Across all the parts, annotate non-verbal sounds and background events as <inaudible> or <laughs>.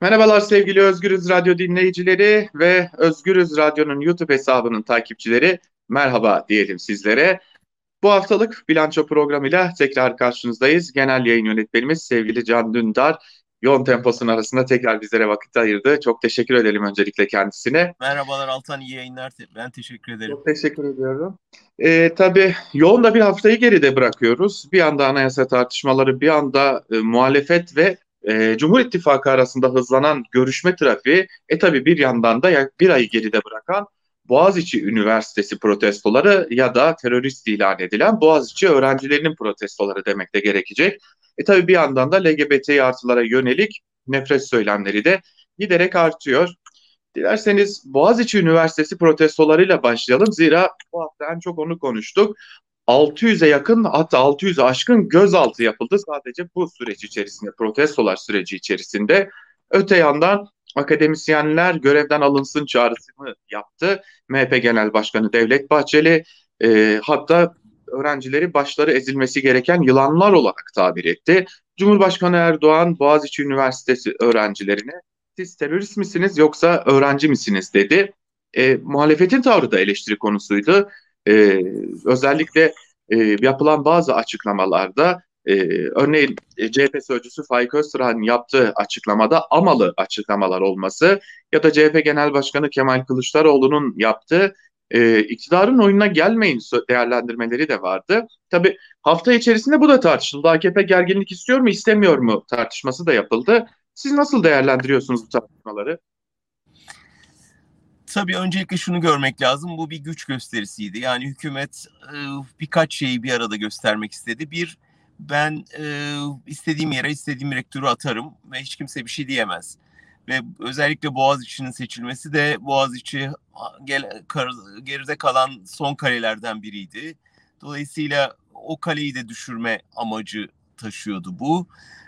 Merhabalar sevgili Özgürüz Radyo dinleyicileri ve Özgürüz Radyo'nun YouTube hesabının takipçileri. Merhaba diyelim sizlere. Bu haftalık bilanço programıyla tekrar karşınızdayız. Genel yayın yönetmenimiz sevgili Can Dündar yoğun temposun arasında tekrar bizlere vakit ayırdı. Çok teşekkür edelim öncelikle kendisine. Merhabalar Altan, iyi yayınlar. Ben teşekkür ederim. Çok teşekkür ediyorum. Ee, tabii yoğun da bir haftayı geride bırakıyoruz. Bir anda anayasa tartışmaları, bir anda e, muhalefet ve e, Cumhur İttifakı arasında hızlanan görüşme trafiği, e tabii bir yandan da bir ayı geride bırakan Boğaziçi Üniversitesi protestoları ya da terörist ilan edilen Boğaziçi öğrencilerinin protestoları demek de gerekecek. E tabii bir yandan da LGBT artılara yönelik nefret söylemleri de giderek artıyor. Dilerseniz Boğaziçi Üniversitesi protestolarıyla başlayalım. Zira bu hafta en çok onu konuştuk. 600'e yakın hatta 600'e aşkın gözaltı yapıldı sadece bu süreç içerisinde, protestolar süreci içerisinde. Öte yandan akademisyenler görevden alınsın çağrısını yaptı. MHP Genel Başkanı Devlet Bahçeli e, hatta öğrencileri başları ezilmesi gereken yılanlar olarak tabir etti. Cumhurbaşkanı Erdoğan Boğaziçi Üniversitesi öğrencilerine siz terörist misiniz yoksa öğrenci misiniz dedi. E, muhalefetin tavrı da eleştiri konusuydu. E, özellikle e, yapılan bazı açıklamalarda e, örneğin e, CHP sözcüsü Faik Öztürk'ün yaptığı açıklamada amalı açıklamalar olması ya da CHP Genel Başkanı Kemal Kılıçdaroğlu'nun yaptığı e, iktidarın oyununa gelmeyin değerlendirmeleri de vardı. Tabi hafta içerisinde bu da tartışıldı. AKP gerginlik istiyor mu istemiyor mu tartışması da yapıldı. Siz nasıl değerlendiriyorsunuz bu tartışmaları? Tabii öncelikle şunu görmek lazım. Bu bir güç gösterisiydi. Yani hükümet e, birkaç şeyi bir arada göstermek istedi. Bir, ben e, istediğim yere istediğim rektörü atarım ve hiç kimse bir şey diyemez. Ve özellikle Boğaziçi'nin seçilmesi de Boğaziçi gel, kar, geride kalan son kalelerden biriydi. Dolayısıyla o kaleyi de düşürme amacı taşıyordu bu.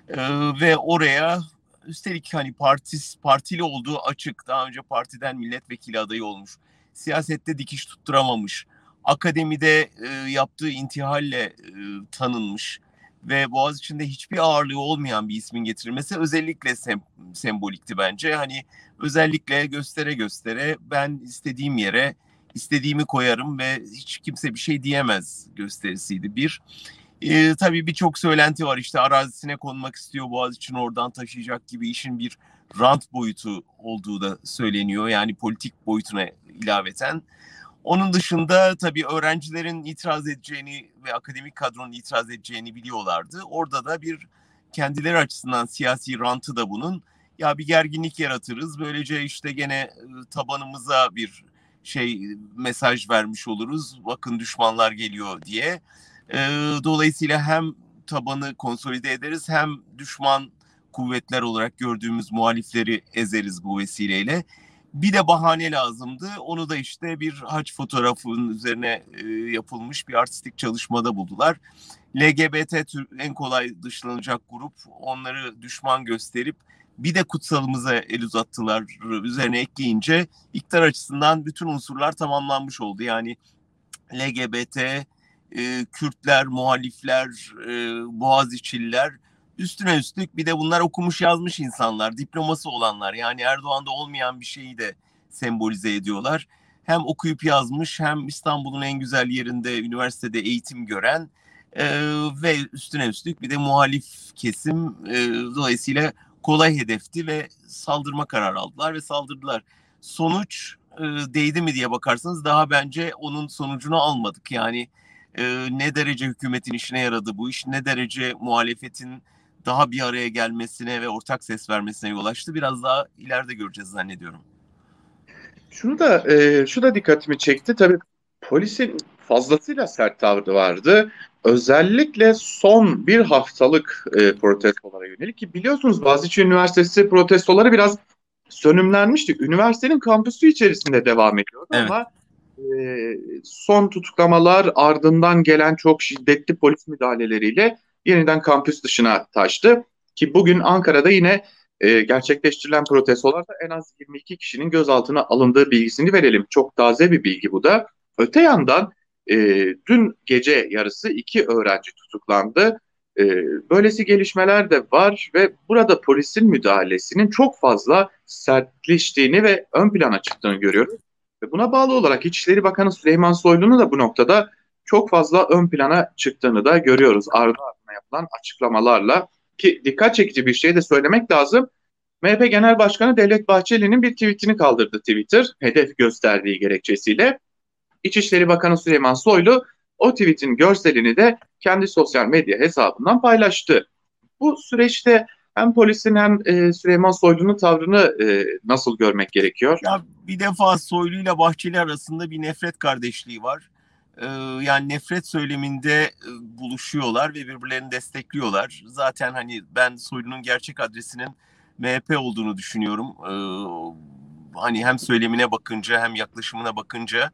E, ve oraya üstelik hani partis, partili olduğu açık. Daha önce partiden milletvekili adayı olmuş. Siyasette dikiş tutturamamış. Akademide e, yaptığı intihalle e, tanınmış ve Boğaziçi'nde hiçbir ağırlığı olmayan bir ismin getirilmesi özellikle sem sembolikti bence. Hani özellikle göstere göstere ben istediğim yere istediğimi koyarım ve hiç kimse bir şey diyemez gösterisiydi bir. Ee, tabii birçok söylenti var işte arazisine konmak istiyor Boğaziçi'ni oradan taşıyacak gibi işin bir rant boyutu olduğu da söyleniyor. Yani politik boyutuna ilaveten. Onun dışında tabii öğrencilerin itiraz edeceğini ve akademik kadronun itiraz edeceğini biliyorlardı. Orada da bir kendileri açısından siyasi rantı da bunun. Ya bir gerginlik yaratırız. Böylece işte gene tabanımıza bir şey mesaj vermiş oluruz. Bakın düşmanlar geliyor diye. Dolayısıyla hem tabanı konsolide ederiz hem düşman kuvvetler olarak gördüğümüz muhalifleri ezeriz bu vesileyle. Bir de bahane lazımdı. Onu da işte bir haç fotoğrafının üzerine e, yapılmış bir artistik çalışmada buldular. LGBT en kolay dışlanacak grup onları düşman gösterip bir de kutsalımıza el uzattılar üzerine ekleyince iktidar açısından bütün unsurlar tamamlanmış oldu. Yani LGBT, e, Kürtler, muhalifler, e, Boğaziçi'liler Üstüne üstlük bir de bunlar okumuş yazmış insanlar, diploması olanlar. Yani Erdoğan'da olmayan bir şeyi de sembolize ediyorlar. Hem okuyup yazmış hem İstanbul'un en güzel yerinde üniversitede eğitim gören e, ve üstüne üstlük bir de muhalif kesim e, dolayısıyla kolay hedefti ve saldırma kararı aldılar ve saldırdılar. Sonuç e, değdi mi diye bakarsanız daha bence onun sonucunu almadık. Yani e, ne derece hükümetin işine yaradı bu iş, ne derece muhalefetin daha bir araya gelmesine ve ortak ses vermesine yol açtı. Biraz daha ileride göreceğiz zannediyorum. Şunu da e, şu da dikkatimi çekti. Tabii polisin fazlasıyla sert tavrı vardı. Özellikle son bir haftalık e, protestolara yönelik ki biliyorsunuz Boğaziçi Üniversitesi protestoları biraz sönümlenmişti. Üniversitenin kampüsü içerisinde devam ediyordu evet. ama son tutuklamalar ardından gelen çok şiddetli polis müdahaleleriyle yeniden kampüs dışına taştı. Ki bugün Ankara'da yine e, gerçekleştirilen protestolarda en az 22 kişinin gözaltına alındığı bilgisini verelim. Çok taze bir bilgi bu da. Öte yandan e, dün gece yarısı iki öğrenci tutuklandı. E, böylesi gelişmeler de var ve burada polisin müdahalesinin çok fazla sertleştiğini ve ön plana çıktığını görüyoruz. Ve buna bağlı olarak İçişleri Bakanı Süleyman Soylu'nun da bu noktada çok fazla ön plana çıktığını da görüyoruz ardı ardına yapılan açıklamalarla. Ki dikkat çekici bir şey de söylemek lazım. MHP Genel Başkanı Devlet Bahçeli'nin bir tweetini kaldırdı Twitter hedef gösterdiği gerekçesiyle. İçişleri Bakanı Süleyman Soylu o tweetin görselini de kendi sosyal medya hesabından paylaştı. Bu süreçte hem polisin hem e, Süleyman Soylu'nun tavrını e, nasıl görmek gerekiyor? Ya bir defa Soylu ile Bahçeli arasında bir nefret kardeşliği var. Ee, yani nefret söyleminde e, buluşuyorlar ve birbirlerini destekliyorlar. Zaten hani ben Soylu'nun gerçek adresinin MHP olduğunu düşünüyorum. Ee, hani hem söylemine bakınca hem yaklaşımına bakınca.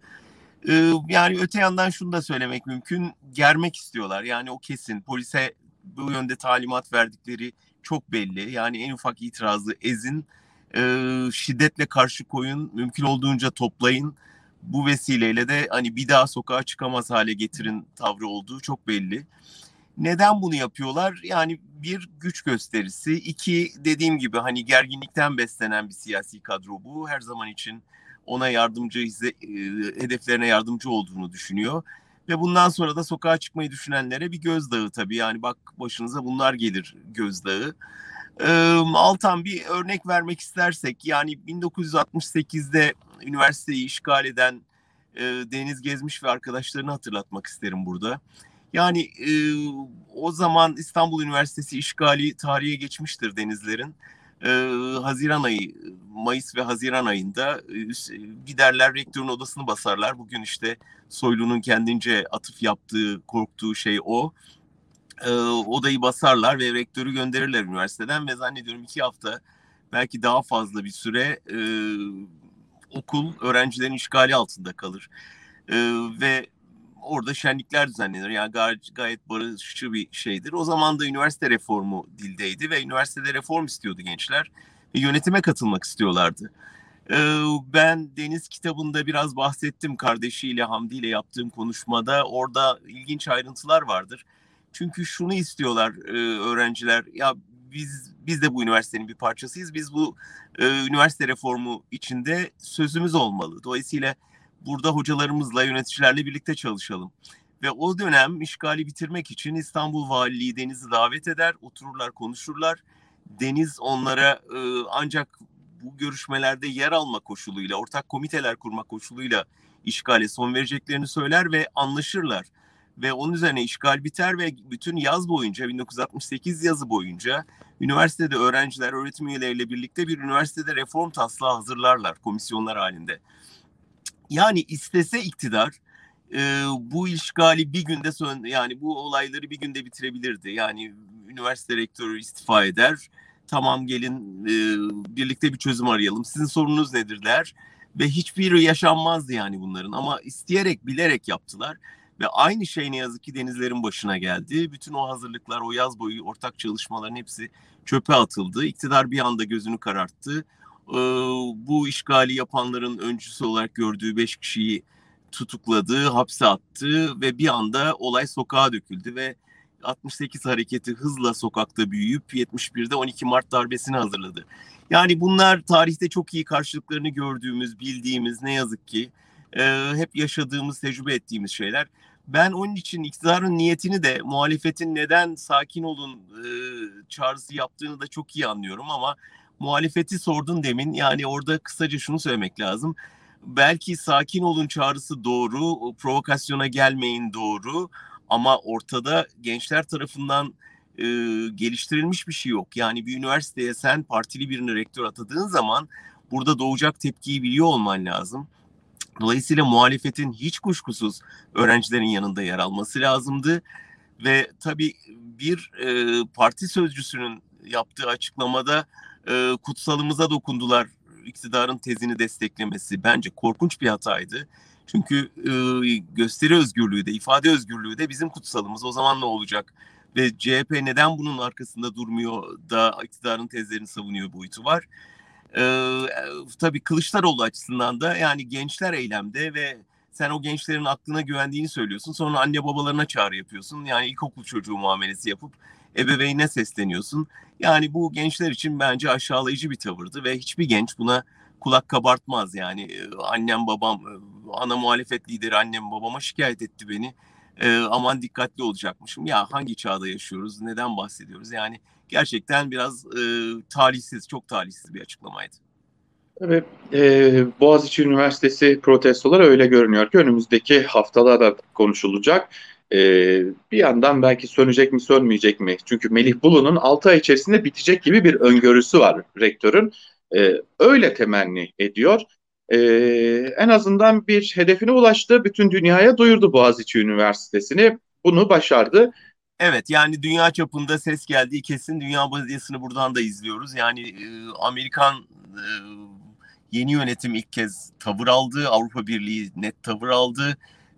Ee, yani öte yandan şunu da söylemek mümkün. Germek istiyorlar. Yani o kesin. Polise bu yönde talimat verdikleri çok belli. Yani en ufak itirazı ezin, e, şiddetle karşı koyun, mümkün olduğunca toplayın. Bu vesileyle de hani bir daha sokağa çıkamaz hale getirin tavrı olduğu çok belli. Neden bunu yapıyorlar? Yani bir güç gösterisi, iki dediğim gibi hani gerginlikten beslenen bir siyasi kadro bu. Her zaman için ona yardımcı, hedeflerine yardımcı olduğunu düşünüyor. Ve bundan sonra da sokağa çıkmayı düşünenlere bir gözdağı tabii. Yani bak başınıza bunlar gelir gözdağı. Altan bir örnek vermek istersek yani 1968'de üniversiteyi işgal eden Deniz Gezmiş ve arkadaşlarını hatırlatmak isterim burada. Yani o zaman İstanbul Üniversitesi işgali tarihe geçmiştir denizlerin. E, Haziran ayı, Mayıs ve Haziran ayında e, giderler rektörün odasını basarlar. Bugün işte Soylu'nun kendince atıf yaptığı, korktuğu şey o. E, odayı basarlar ve rektörü gönderirler üniversiteden ve zannediyorum iki hafta belki daha fazla bir süre e, okul öğrencilerin işgali altında kalır. E, ve orada şenlikler düzenlenir. Yani gayet, barışçı bir şeydir. O zaman da üniversite reformu dildeydi ve üniversitede reform istiyordu gençler. Ve yönetime katılmak istiyorlardı. Ee, ben Deniz kitabında biraz bahsettim kardeşiyle Hamdi ile yaptığım konuşmada. Orada ilginç ayrıntılar vardır. Çünkü şunu istiyorlar e, öğrenciler. Ya biz biz de bu üniversitenin bir parçasıyız. Biz bu e, üniversite reformu içinde sözümüz olmalı. Dolayısıyla burada hocalarımızla, yöneticilerle birlikte çalışalım. Ve o dönem işgali bitirmek için İstanbul Valiliği Deniz'i davet eder, otururlar, konuşurlar. Deniz onlara e, ancak bu görüşmelerde yer alma koşuluyla, ortak komiteler kurma koşuluyla işgale son vereceklerini söyler ve anlaşırlar. Ve onun üzerine işgal biter ve bütün yaz boyunca, 1968 yazı boyunca üniversitede öğrenciler, öğretim üyeleriyle birlikte bir üniversitede reform taslağı hazırlarlar komisyonlar halinde. Yani istese iktidar e, bu işgali bir günde son yani bu olayları bir günde bitirebilirdi. Yani üniversite rektörü istifa eder. Tamam gelin e, birlikte bir çözüm arayalım. Sizin sorununuz nedir der ve hiçbiri yaşanmazdı yani bunların ama isteyerek bilerek yaptılar. Ve aynı şey ne yazık ki denizlerin başına geldi. Bütün o hazırlıklar, o yaz boyu ortak çalışmaların hepsi çöpe atıldı. İktidar bir anda gözünü kararttı e, bu işgali yapanların öncüsü olarak gördüğü beş kişiyi tutukladı, hapse attı ve bir anda olay sokağa döküldü ve 68 hareketi hızla sokakta büyüyüp 71'de 12 Mart darbesini hazırladı. Yani bunlar tarihte çok iyi karşılıklarını gördüğümüz, bildiğimiz ne yazık ki e, hep yaşadığımız, tecrübe ettiğimiz şeyler. Ben onun için iktidarın niyetini de muhalefetin neden sakin olun e, çağrısı yaptığını da çok iyi anlıyorum ama muhalefeti sordun demin. Yani orada kısaca şunu söylemek lazım. Belki sakin olun çağrısı doğru, provokasyona gelmeyin doğru ama ortada gençler tarafından e, geliştirilmiş bir şey yok. Yani bir üniversiteye sen partili birini rektör atadığın zaman burada doğacak tepkiyi biliyor olman lazım. Dolayısıyla muhalefetin hiç kuşkusuz öğrencilerin yanında yer alması lazımdı. Ve tabii bir e, parti sözcüsünün yaptığı açıklamada e, kutsalımıza dokundular iktidarın tezini desteklemesi bence korkunç bir hataydı. Çünkü e, gösteri özgürlüğü de ifade özgürlüğü de bizim kutsalımız. O zaman ne olacak? Ve CHP neden bunun arkasında durmuyor da iktidarın tezlerini savunuyor boyutu var. Ee, tabii Kılıçdaroğlu açısından da yani gençler eylemde ve sen o gençlerin aklına güvendiğini söylüyorsun. Sonra anne babalarına çağrı yapıyorsun. Yani ilkokul çocuğu muamelesi yapıp ebeveynine sesleniyorsun. Yani bu gençler için bence aşağılayıcı bir tavırdı ve hiçbir genç buna kulak kabartmaz yani. Ee, annem babam, e, ana muhalefet lideri annem babama şikayet etti beni. E, aman dikkatli olacakmışım. Ya hangi çağda yaşıyoruz, neden bahsediyoruz? Yani gerçekten biraz e, talihsiz, çok talihsiz bir açıklamaydı. Tabii e, Boğaziçi Üniversitesi protestoları öyle görünüyor ki önümüzdeki haftalarda konuşulacak. E, bir yandan belki sönecek mi sönmeyecek mi? Çünkü Melih Bulu'nun 6 ay içerisinde bitecek gibi bir öngörüsü var rektörün. E, öyle temenni ediyor. E, en azından bir hedefine ulaştı. Bütün dünyaya duyurdu Boğaziçi Üniversitesi'ni. Bunu başardı. Evet yani dünya çapında ses geldiği kesin. Dünya medyasını buradan da izliyoruz. Yani e, Amerikan e, yeni yönetim ilk kez tavır aldı. Avrupa Birliği net tavır aldı.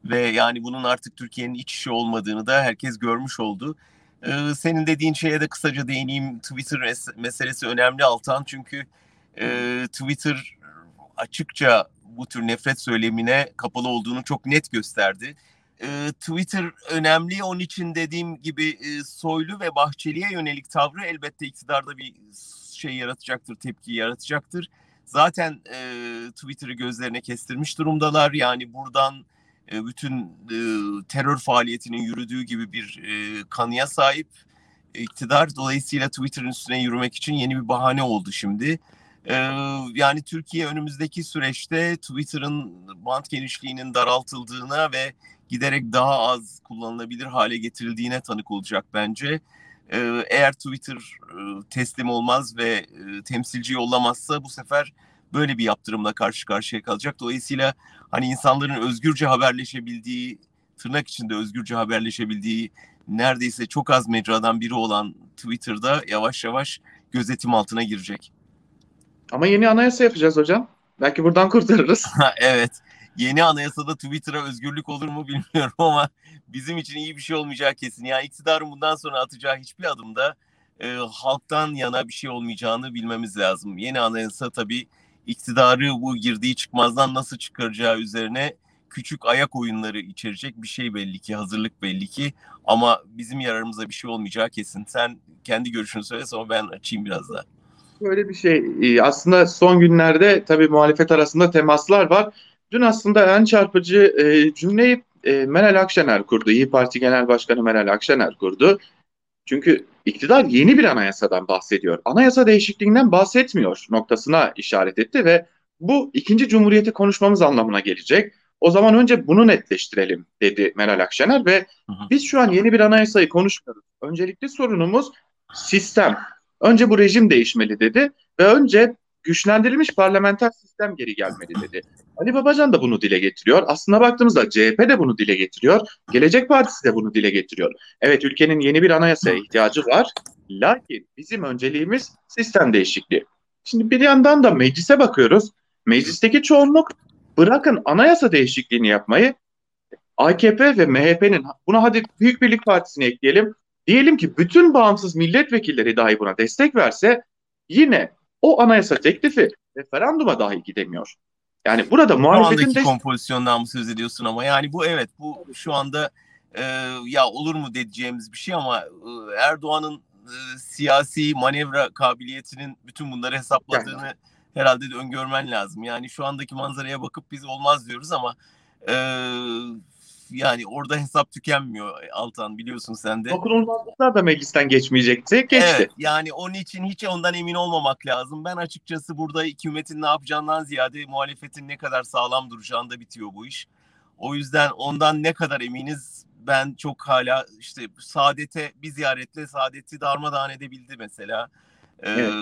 Ve yani bunun artık Türkiye'nin iç işi olmadığını da herkes görmüş oldu. Ee, senin dediğin şeye de kısaca değineyim. Twitter meselesi önemli Altan. Çünkü e, Twitter açıkça bu tür nefret söylemine kapalı olduğunu çok net gösterdi. E, Twitter önemli. Onun için dediğim gibi e, Soylu ve Bahçeli'ye yönelik tavrı elbette iktidarda bir şey yaratacaktır, tepki yaratacaktır. Zaten e, Twitter'ı gözlerine kestirmiş durumdalar. Yani buradan e, bütün e, terör faaliyetinin yürüdüğü gibi bir e, kanıya sahip iktidar. Dolayısıyla Twitter'ın üstüne yürümek için yeni bir bahane oldu şimdi. E, yani Türkiye önümüzdeki süreçte Twitter'ın bant genişliğinin daraltıldığına ve giderek daha az kullanılabilir hale getirildiğine tanık olacak bence. Eğer Twitter e, teslim olmaz ve e, temsilci yollamazsa bu sefer böyle bir yaptırımla karşı karşıya kalacak. Dolayısıyla hani insanların özgürce haberleşebildiği, tırnak içinde özgürce haberleşebildiği neredeyse çok az mecradan biri olan Twitter'da yavaş yavaş gözetim altına girecek. Ama yeni anayasa yapacağız hocam. Belki buradan kurtarırız. <laughs> evet. Yeni anayasada Twitter'a özgürlük olur mu bilmiyorum ama bizim için iyi bir şey olmayacağı kesin. Yani iktidarın bundan sonra atacağı hiçbir adımda e, halktan yana bir şey olmayacağını bilmemiz lazım. Yeni anayasa tabii iktidarı bu girdiği çıkmazdan nasıl çıkaracağı üzerine küçük ayak oyunları içerecek bir şey belli ki, hazırlık belli ki. Ama bizim yararımıza bir şey olmayacağı kesin. Sen kendi görüşünü söyle sonra ben açayım biraz daha. Böyle bir şey. E, aslında son günlerde tabii muhalefet arasında temaslar var. Dün aslında en çarpıcı e, cümleyi e, Meral Akşener kurdu. İyi Parti Genel Başkanı Meral Akşener kurdu. Çünkü iktidar yeni bir anayasadan bahsediyor. Anayasa değişikliğinden bahsetmiyor noktasına işaret etti ve bu ikinci cumhuriyeti konuşmamız anlamına gelecek. O zaman önce bunu netleştirelim dedi Meral Akşener ve biz şu an yeni bir anayasayı konuşmuyoruz. Öncelikli sorunumuz sistem. Önce bu rejim değişmeli dedi ve önce güçlendirilmiş parlamenter sistem geri gelmeli dedi. Ali Babacan da bunu dile getiriyor. Aslına baktığımızda CHP de bunu dile getiriyor. Gelecek Partisi de bunu dile getiriyor. Evet ülkenin yeni bir anayasaya ihtiyacı var. Lakin bizim önceliğimiz sistem değişikliği. Şimdi bir yandan da meclise bakıyoruz. Meclisteki çoğunluk bırakın anayasa değişikliğini yapmayı AKP ve MHP'nin buna hadi Büyük Birlik Partisi'ni ekleyelim. Diyelim ki bütün bağımsız milletvekilleri dahi buna destek verse yine o anayasa teklifi referanduma dahi gidemiyor. Yani burada muhalefetin de... kompozisyondan mı söz ediyorsun ama yani bu evet bu şu anda e, ya olur mu diyeceğimiz bir şey ama e, Erdoğan'ın e, siyasi manevra kabiliyetinin bütün bunları hesapladığını yani. herhalde de öngörmen lazım. Yani şu andaki manzaraya bakıp biz olmaz diyoruz ama e, yani orada hesap tükenmiyor Altan biliyorsun sen de. Dokunulmazlıklar da meclisten geçmeyecekti. Geçti. Evet, yani onun için hiç ondan emin olmamak lazım. Ben açıkçası burada hükümetin ne yapacağından ziyade muhalefetin ne kadar sağlam duracağında bitiyor bu iş. O yüzden ondan ne kadar eminiz ben çok hala işte Saadet'e bir ziyaretle Saadet'i darmadağın edebildi mesela. Ee, evet.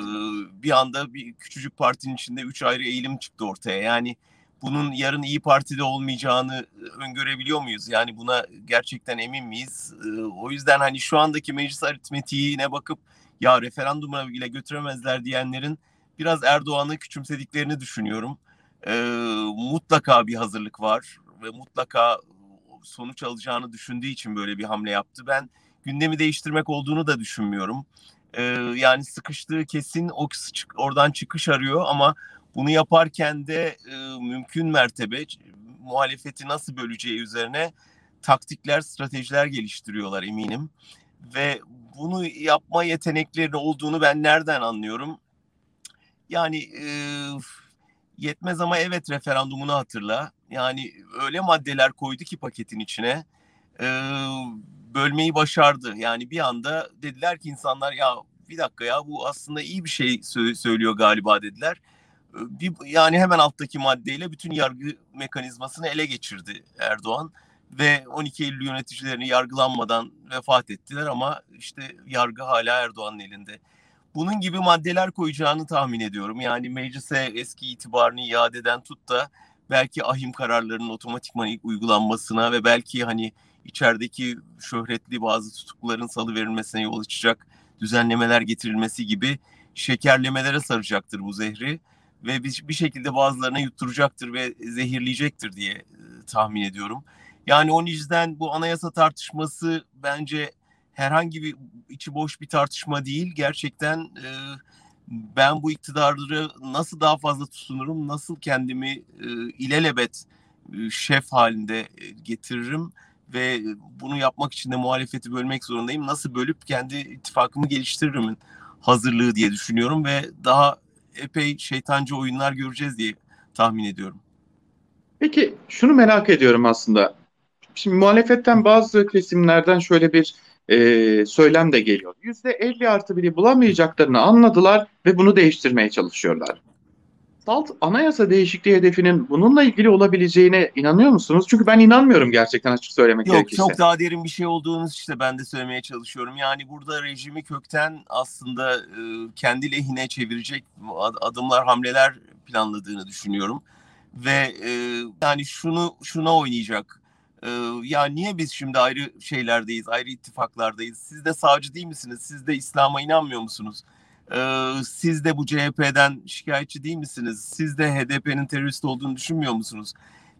Bir anda bir küçücük partinin içinde üç ayrı eğilim çıktı ortaya. Yani bunun yarın iyi Parti'de olmayacağını öngörebiliyor muyuz? Yani buna gerçekten emin miyiz? O yüzden hani şu andaki meclis aritmetiğine bakıp ya referanduma bile götüremezler diyenlerin biraz Erdoğan'ı küçümsediklerini düşünüyorum. mutlaka bir hazırlık var ve mutlaka sonuç alacağını düşündüğü için böyle bir hamle yaptı. Ben gündemi değiştirmek olduğunu da düşünmüyorum. yani sıkıştığı kesin oradan çıkış arıyor ama bunu yaparken de e, mümkün mertebe muhalefeti nasıl böleceği üzerine taktikler, stratejiler geliştiriyorlar eminim. Ve bunu yapma yetenekleri olduğunu ben nereden anlıyorum? Yani e, yetmez ama evet referandumunu hatırla. Yani öyle maddeler koydu ki paketin içine e, bölmeyi başardı. Yani bir anda dediler ki insanlar ya bir dakika ya bu aslında iyi bir şey söylüyor galiba dediler. Bir, yani hemen alttaki maddeyle bütün yargı mekanizmasını ele geçirdi Erdoğan ve 12 Eylül yöneticilerini yargılanmadan vefat ettiler ama işte yargı hala Erdoğan'ın elinde. Bunun gibi maddeler koyacağını tahmin ediyorum. Yani meclise eski itibarını iadeden tut da belki ahim kararlarının otomatikman uygulanmasına ve belki hani içerideki şöhretli bazı tutukluların salı verilmesine yol açacak düzenlemeler getirilmesi gibi şekerlemelere saracaktır bu zehri ve bir, bir şekilde bazılarına yutturacaktır ve zehirleyecektir diye e, tahmin ediyorum. Yani o yüzden bu anayasa tartışması bence herhangi bir içi boş bir tartışma değil. Gerçekten e, ben bu iktidarları nasıl daha fazla tutunurum, nasıl kendimi e, ilelebet e, şef halinde e, getiririm ve bunu yapmak için de muhalefeti bölmek zorundayım. Nasıl bölüp kendi ittifakımı geliştiririm hazırlığı diye düşünüyorum ve daha epey şeytancı oyunlar göreceğiz diye tahmin ediyorum. Peki şunu merak ediyorum aslında. Şimdi muhalefetten bazı kesimlerden şöyle bir e, söylem de geliyor. Yüzde 50 artı biri bulamayacaklarını anladılar ve bunu değiştirmeye çalışıyorlar. Salt anayasa değişikliği hedefinin bununla ilgili olabileceğine inanıyor musunuz? Çünkü ben inanmıyorum gerçekten açık söylemek Yok, gerekirse. Yok çok daha derin bir şey olduğunu işte ben de söylemeye çalışıyorum. Yani burada rejimi kökten aslında e, kendi lehine çevirecek adımlar, hamleler planladığını düşünüyorum. Ve e, yani şunu şuna oynayacak. E, ya niye biz şimdi ayrı şeylerdeyiz, ayrı ittifaklardayız? Siz de sağcı değil misiniz? Siz de İslam'a inanmıyor musunuz? Ee, siz de bu CHP'den şikayetçi değil misiniz? Siz de HDP'nin terörist olduğunu düşünmüyor musunuz?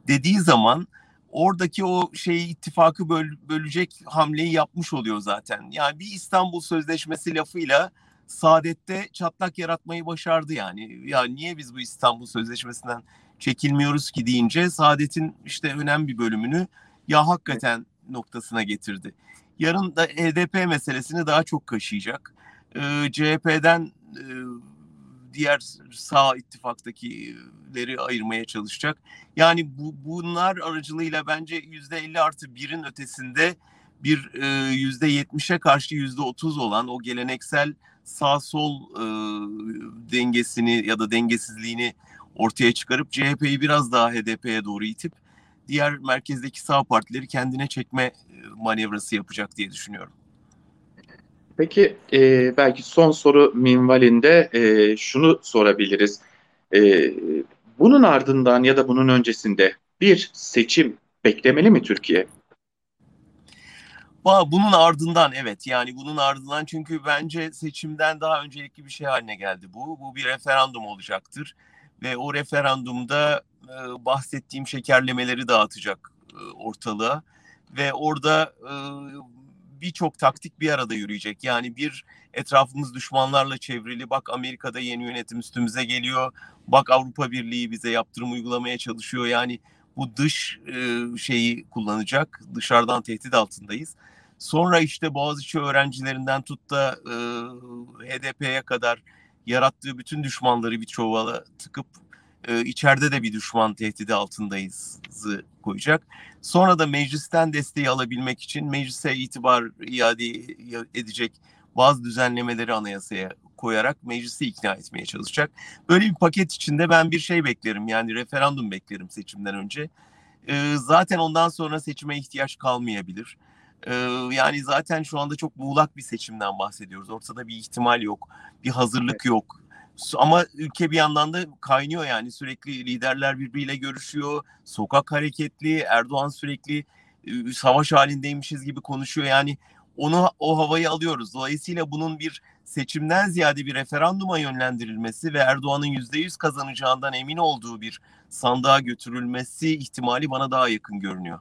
Dediği zaman oradaki o şeyi ittifakı böl, bölecek hamleyi yapmış oluyor zaten. Yani bir İstanbul Sözleşmesi lafıyla Saadet'te çatlak yaratmayı başardı yani. Ya niye biz bu İstanbul Sözleşmesi'nden çekilmiyoruz ki deyince Saadet'in işte önemli bir bölümünü ya hakikaten noktasına getirdi. Yarın da HDP meselesini daha çok kaşıyacak e, CHP'den e, diğer sağ ittifaktakileri ayırmaya çalışacak. Yani bu, bunlar aracılığıyla bence yüzde 50 artı birin ötesinde bir yüzde yetmişe karşı yüzde otuz olan o geleneksel sağ sol e, dengesini ya da dengesizliğini ortaya çıkarıp CHP'yi biraz daha HDP'ye doğru itip diğer merkezdeki sağ partileri kendine çekme manevrası yapacak diye düşünüyorum. Peki e, belki son soru minvalinde e, şunu sorabiliriz. E, bunun ardından ya da bunun öncesinde bir seçim beklemeli mi Türkiye? Bunun ardından evet yani bunun ardından çünkü bence seçimden daha öncelikli bir şey haline geldi bu. Bu bir referandum olacaktır ve o referandumda e, bahsettiğim şekerlemeleri dağıtacak e, ortalığa ve orada e, birçok taktik bir arada yürüyecek. Yani bir etrafımız düşmanlarla çevrili. Bak Amerika'da yeni yönetim üstümüze geliyor. Bak Avrupa Birliği bize yaptırım uygulamaya çalışıyor. Yani bu dış e, şeyi kullanacak. Dışarıdan tehdit altındayız. Sonra işte Boğaziçi öğrencilerinden tut da e, HDP'ye kadar yarattığı bütün düşmanları bir çuvala tıkıp e, içeride de bir düşman tehdidi altındayız koyacak. Sonra da meclisten desteği alabilmek için meclise itibar iade edecek bazı düzenlemeleri anayasaya koyarak meclisi ikna etmeye çalışacak. Böyle bir paket içinde ben bir şey beklerim yani referandum beklerim seçimden önce. E, zaten ondan sonra seçime ihtiyaç kalmayabilir. E, yani zaten şu anda çok muğlak bir seçimden bahsediyoruz. Ortada bir ihtimal yok, bir hazırlık yok ama ülke bir yandan da kaynıyor yani sürekli liderler birbiriyle görüşüyor. Sokak hareketli, Erdoğan sürekli savaş halindeymişiz gibi konuşuyor. Yani onu o havayı alıyoruz. Dolayısıyla bunun bir seçimden ziyade bir referanduma yönlendirilmesi ve Erdoğan'ın yüzde yüz kazanacağından emin olduğu bir sandığa götürülmesi ihtimali bana daha yakın görünüyor.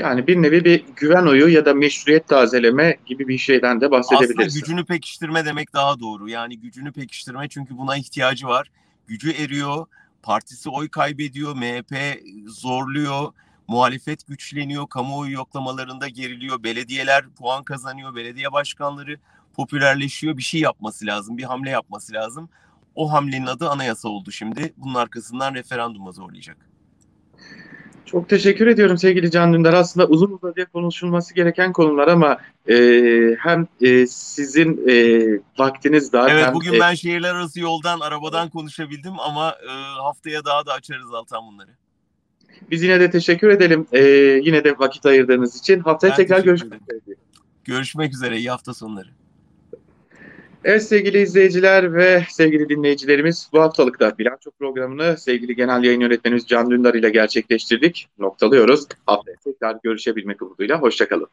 Yani bir nevi bir güven oyu ya da meşruiyet tazeleme gibi bir şeyden de bahsedebiliriz. Aslında gücünü pekiştirme demek daha doğru. Yani gücünü pekiştirme çünkü buna ihtiyacı var. Gücü eriyor. partisi oy kaybediyor, MHP zorluyor, muhalefet güçleniyor, kamuoyu yoklamalarında geriliyor, belediyeler puan kazanıyor, belediye başkanları popülerleşiyor. Bir şey yapması lazım, bir hamle yapması lazım. O hamlenin adı anayasa oldu şimdi. Bunun arkasından referanduma zorlayacak. Çok teşekkür ediyorum sevgili Can Dündar. Aslında uzun uzadıya konuşulması gereken konular ama e, hem e, sizin e, vaktiniz dar. Evet hem, bugün e, ben şehirler arası yoldan arabadan konuşabildim ama e, haftaya daha da açarız Altan bunları. Biz yine de teşekkür edelim. E, yine de vakit ayırdığınız için. Haftaya Ben tekrar görüşmek üzere. Görüşmek üzere. iyi hafta sonları. Evet sevgili izleyiciler ve sevgili dinleyicilerimiz bu haftalık da bilanço programını sevgili genel yayın yönetmenimiz Can Dündar ile gerçekleştirdik. Noktalıyoruz. Haftaya tekrar görüşebilmek umuduyla. Hoşçakalın.